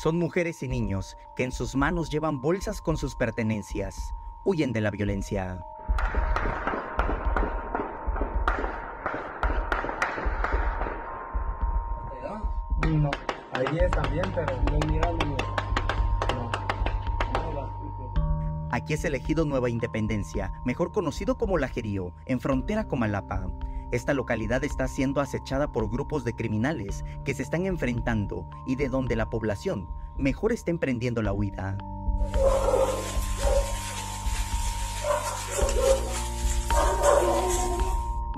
Son mujeres y niños que en sus manos llevan bolsas con sus pertenencias. Huyen de la violencia. No, ahí es también, pero no mirando. No. Aquí es elegido Nueva Independencia, mejor conocido como Lajerío, en frontera con Malapa. Esta localidad está siendo acechada por grupos de criminales que se están enfrentando y de donde la población mejor está emprendiendo la huida.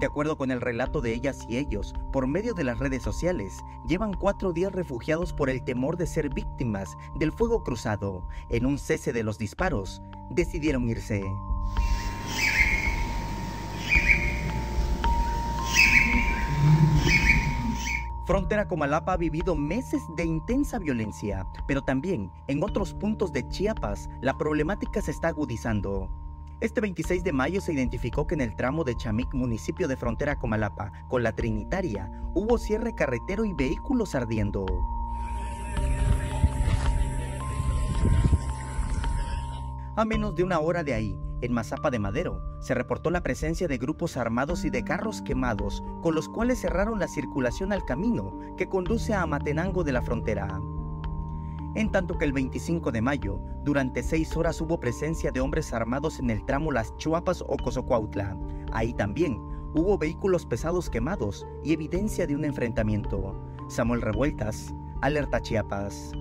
De acuerdo con el relato de ellas y ellos, por medio de las redes sociales, llevan cuatro días refugiados por el temor de ser víctimas del fuego cruzado. En un cese de los disparos, decidieron irse. Frontera Comalapa ha vivido meses de intensa violencia, pero también en otros puntos de Chiapas la problemática se está agudizando. Este 26 de mayo se identificó que en el tramo de Chamic, municipio de frontera Comalapa, con la Trinitaria, hubo cierre carretero y vehículos ardiendo. A menos de una hora de ahí, en Mazapa de Madero, se reportó la presencia de grupos armados y de carros quemados, con los cuales cerraron la circulación al camino que conduce a Matenango de la frontera. En tanto que el 25 de mayo, durante seis horas hubo presencia de hombres armados en el tramo Las Chuapas o Cozocuautla. Ahí también hubo vehículos pesados quemados y evidencia de un enfrentamiento. Samuel Revueltas, Alerta Chiapas.